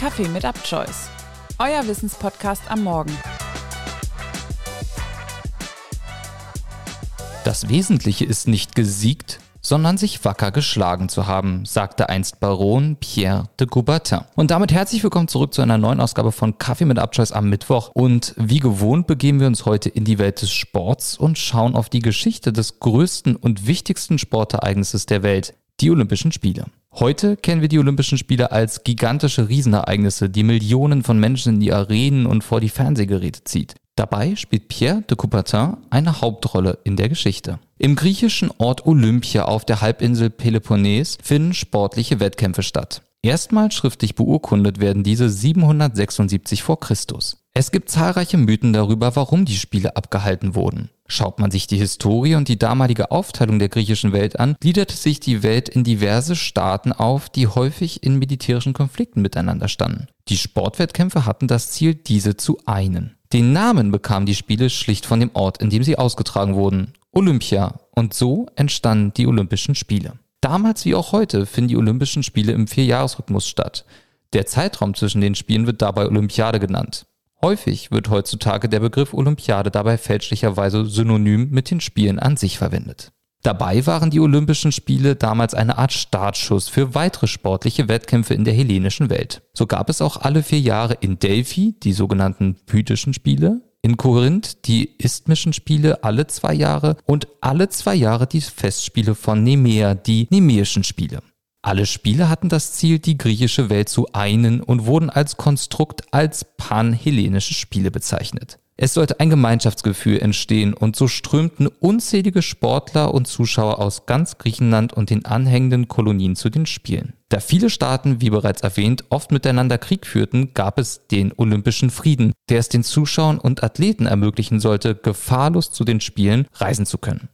Kaffee mit Upchoice. Euer Wissenspodcast am Morgen. Das Wesentliche ist nicht gesiegt, sondern sich wacker geschlagen zu haben, sagte einst Baron Pierre de Coubertin. Und damit herzlich willkommen zurück zu einer neuen Ausgabe von Kaffee mit Abscheiß am Mittwoch. Und wie gewohnt begeben wir uns heute in die Welt des Sports und schauen auf die Geschichte des größten und wichtigsten Sportereignisses der Welt, die Olympischen Spiele. Heute kennen wir die Olympischen Spiele als gigantische Riesenereignisse, die Millionen von Menschen in die Arenen und vor die Fernsehgeräte zieht. Dabei spielt Pierre de Coubertin eine Hauptrolle in der Geschichte. Im griechischen Ort Olympia auf der Halbinsel Peloponnes finden sportliche Wettkämpfe statt. Erstmals schriftlich beurkundet werden diese 776 vor Christus. Es gibt zahlreiche Mythen darüber, warum die Spiele abgehalten wurden. Schaut man sich die Historie und die damalige Aufteilung der griechischen Welt an, gliederte sich die Welt in diverse Staaten auf, die häufig in militärischen Konflikten miteinander standen. Die Sportwettkämpfe hatten das Ziel, diese zu einen. Den Namen bekamen die Spiele schlicht von dem Ort, in dem sie ausgetragen wurden, Olympia, und so entstanden die Olympischen Spiele. Damals wie auch heute finden die Olympischen Spiele im Vierjahresrhythmus statt. Der Zeitraum zwischen den Spielen wird dabei Olympiade genannt. Häufig wird heutzutage der Begriff Olympiade dabei fälschlicherweise synonym mit den Spielen an sich verwendet. Dabei waren die Olympischen Spiele damals eine Art Startschuss für weitere sportliche Wettkämpfe in der hellenischen Welt. So gab es auch alle vier Jahre in Delphi die sogenannten Pythischen Spiele, in Korinth die Isthmischen Spiele alle zwei Jahre und alle zwei Jahre die Festspiele von Nemea, die Nemeischen Spiele. Alle Spiele hatten das Ziel, die griechische Welt zu einen und wurden als Konstrukt als panhellenische Spiele bezeichnet. Es sollte ein Gemeinschaftsgefühl entstehen und so strömten unzählige Sportler und Zuschauer aus ganz Griechenland und den anhängenden Kolonien zu den Spielen. Da viele Staaten, wie bereits erwähnt, oft miteinander Krieg führten, gab es den Olympischen Frieden, der es den Zuschauern und Athleten ermöglichen sollte, gefahrlos zu den Spielen reisen zu können.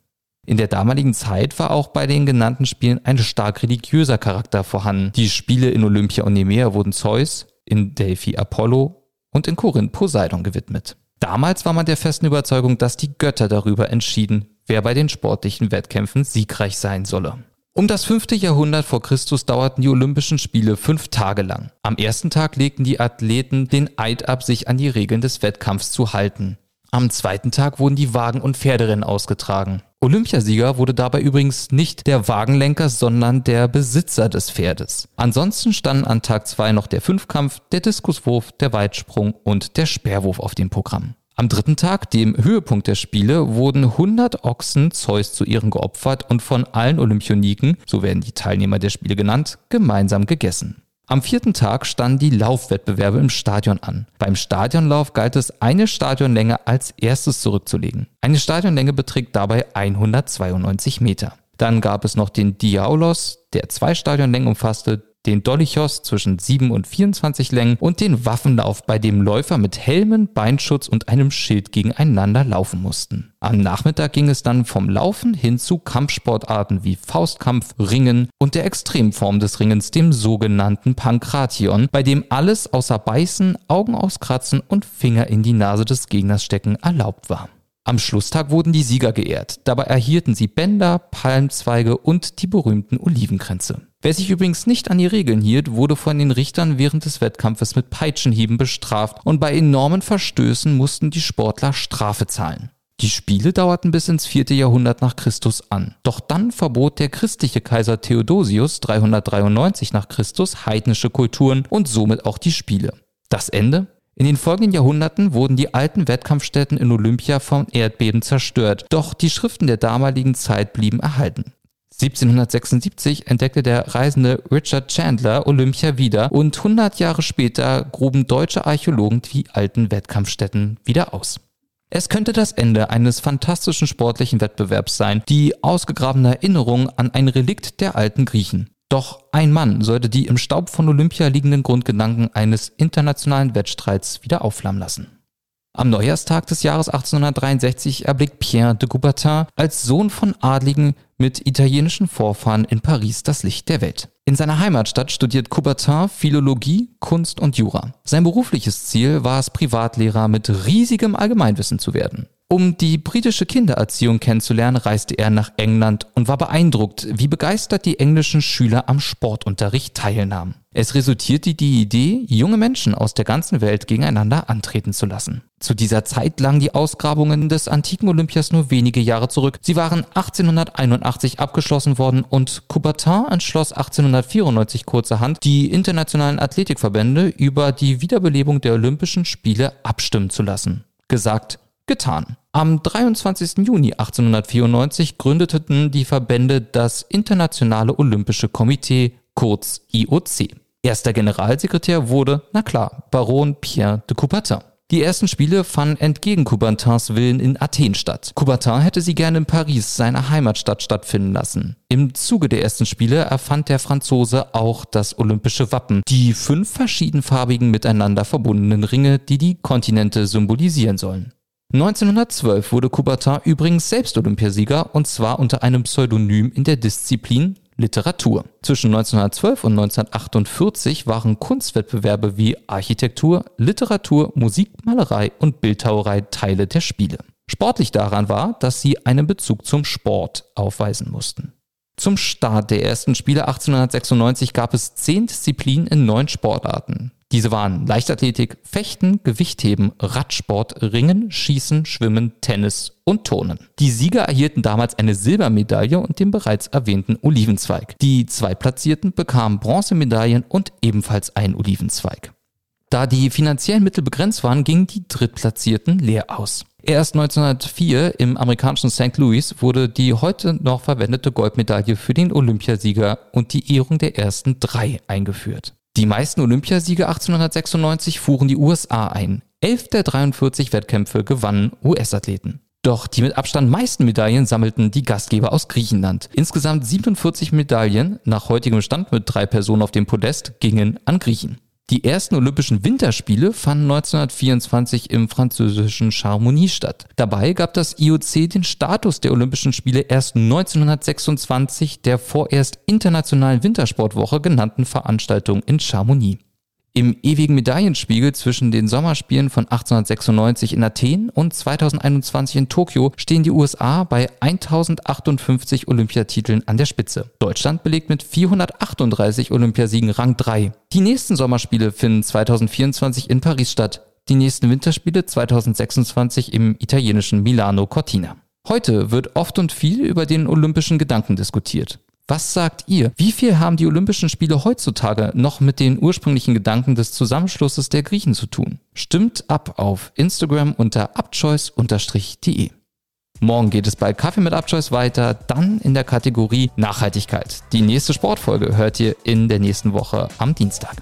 In der damaligen Zeit war auch bei den genannten Spielen ein stark religiöser Charakter vorhanden. Die Spiele in Olympia und Nemea wurden Zeus, in Delphi Apollo und in Korinth Poseidon gewidmet. Damals war man der festen Überzeugung, dass die Götter darüber entschieden, wer bei den sportlichen Wettkämpfen siegreich sein solle. Um das fünfte Jahrhundert vor Christus dauerten die Olympischen Spiele fünf Tage lang. Am ersten Tag legten die Athleten den Eid ab, sich an die Regeln des Wettkampfs zu halten. Am zweiten Tag wurden die Wagen- und Pferderennen ausgetragen. Olympiasieger wurde dabei übrigens nicht der Wagenlenker, sondern der Besitzer des Pferdes. Ansonsten standen an Tag 2 noch der Fünfkampf, der Diskuswurf, der Weitsprung und der Speerwurf auf dem Programm. Am dritten Tag, dem Höhepunkt der Spiele, wurden 100 Ochsen Zeus zu Ehren geopfert und von allen Olympioniken, so werden die Teilnehmer der Spiele genannt, gemeinsam gegessen. Am vierten Tag standen die Laufwettbewerbe im Stadion an. Beim Stadionlauf galt es, eine Stadionlänge als erstes zurückzulegen. Eine Stadionlänge beträgt dabei 192 Meter. Dann gab es noch den Diaulos, der zwei Stadionlängen umfasste, den Dolichos zwischen 7 und 24 Längen und den Waffenlauf, bei dem Läufer mit Helmen, Beinschutz und einem Schild gegeneinander laufen mussten. Am Nachmittag ging es dann vom Laufen hin zu Kampfsportarten wie Faustkampf, Ringen und der Extremform des Ringens, dem sogenannten Pankration, bei dem alles außer Beißen, Augen auskratzen und Finger in die Nase des Gegners stecken erlaubt war. Am Schlusstag wurden die Sieger geehrt. Dabei erhielten sie Bänder, Palmzweige und die berühmten Olivenkränze. Wer sich übrigens nicht an die Regeln hielt, wurde von den Richtern während des Wettkampfes mit Peitschenhieben bestraft und bei enormen Verstößen mussten die Sportler Strafe zahlen. Die Spiele dauerten bis ins vierte Jahrhundert nach Christus an. Doch dann verbot der christliche Kaiser Theodosius 393 nach Christus heidnische Kulturen und somit auch die Spiele. Das Ende? In den folgenden Jahrhunderten wurden die alten Wettkampfstätten in Olympia vom Erdbeben zerstört, doch die Schriften der damaligen Zeit blieben erhalten. 1776 entdeckte der Reisende Richard Chandler Olympia wieder und 100 Jahre später gruben deutsche Archäologen die alten Wettkampfstätten wieder aus. Es könnte das Ende eines fantastischen sportlichen Wettbewerbs sein, die ausgegrabene Erinnerung an ein Relikt der alten Griechen. Doch ein Mann sollte die im Staub von Olympia liegenden Grundgedanken eines internationalen Wettstreits wieder aufflammen lassen. Am Neujahrstag des Jahres 1863 erblickt Pierre de Coubertin als Sohn von Adligen mit italienischen Vorfahren in Paris das Licht der Welt. In seiner Heimatstadt studiert Coubertin Philologie, Kunst und Jura. Sein berufliches Ziel war es, Privatlehrer mit riesigem Allgemeinwissen zu werden. Um die britische Kindererziehung kennenzulernen, reiste er nach England und war beeindruckt, wie begeistert die englischen Schüler am Sportunterricht teilnahmen. Es resultierte die Idee, junge Menschen aus der ganzen Welt gegeneinander antreten zu lassen. Zu dieser Zeit lagen die Ausgrabungen des antiken Olympias nur wenige Jahre zurück. Sie waren 1881 abgeschlossen worden und Coubertin entschloss 1894 kurzerhand, die internationalen Athletikverbände über die Wiederbelebung der Olympischen Spiele abstimmen zu lassen. Gesagt, getan. Am 23. Juni 1894 gründeten die Verbände das Internationale Olympische Komitee, kurz IOC. Erster Generalsekretär wurde, na klar, Baron Pierre de Coubertin. Die ersten Spiele fanden entgegen Coubertins Willen in Athen statt. Coubertin hätte sie gerne in Paris, seiner Heimatstadt, stattfinden lassen. Im Zuge der ersten Spiele erfand der Franzose auch das olympische Wappen, die fünf verschiedenfarbigen miteinander verbundenen Ringe, die die Kontinente symbolisieren sollen. 1912 wurde Coubertin übrigens selbst Olympiasieger und zwar unter einem Pseudonym in der Disziplin Literatur. Zwischen 1912 und 1948 waren Kunstwettbewerbe wie Architektur, Literatur, Musik, Malerei und Bildhauerei Teile der Spiele. Sportlich daran war, dass sie einen Bezug zum Sport aufweisen mussten. Zum Start der ersten Spiele 1896 gab es zehn Disziplinen in neun Sportarten. Diese waren Leichtathletik, Fechten, Gewichtheben, Radsport, Ringen, Schießen, Schwimmen, Tennis und Turnen. Die Sieger erhielten damals eine Silbermedaille und den bereits erwähnten Olivenzweig. Die Zweitplatzierten bekamen Bronzemedaillen und ebenfalls einen Olivenzweig. Da die finanziellen Mittel begrenzt waren, gingen die Drittplatzierten leer aus. Erst 1904 im amerikanischen St. Louis wurde die heute noch verwendete Goldmedaille für den Olympiasieger und die Ehrung der ersten drei eingeführt. Die meisten Olympiasiege 1896 fuhren die USA ein. Elf der 43 Wettkämpfe gewannen US-Athleten. Doch die mit Abstand meisten Medaillen sammelten die Gastgeber aus Griechenland. Insgesamt 47 Medaillen, nach heutigem Stand mit drei Personen auf dem Podest, gingen an Griechen. Die ersten Olympischen Winterspiele fanden 1924 im französischen Chamonix statt. Dabei gab das IOC den Status der Olympischen Spiele erst 1926 der vorerst Internationalen Wintersportwoche genannten Veranstaltung in Chamonix. Im ewigen Medaillenspiegel zwischen den Sommerspielen von 1896 in Athen und 2021 in Tokio stehen die USA bei 1058 Olympiatiteln an der Spitze. Deutschland belegt mit 438 Olympiasiegen Rang 3. Die nächsten Sommerspiele finden 2024 in Paris statt. Die nächsten Winterspiele 2026 im italienischen Milano Cortina. Heute wird oft und viel über den olympischen Gedanken diskutiert. Was sagt ihr? Wie viel haben die Olympischen Spiele heutzutage noch mit den ursprünglichen Gedanken des Zusammenschlusses der Griechen zu tun? Stimmt ab auf Instagram unter abchoice-de. Morgen geht es bei Kaffee mit Abchoice weiter, dann in der Kategorie Nachhaltigkeit. Die nächste Sportfolge hört ihr in der nächsten Woche am Dienstag.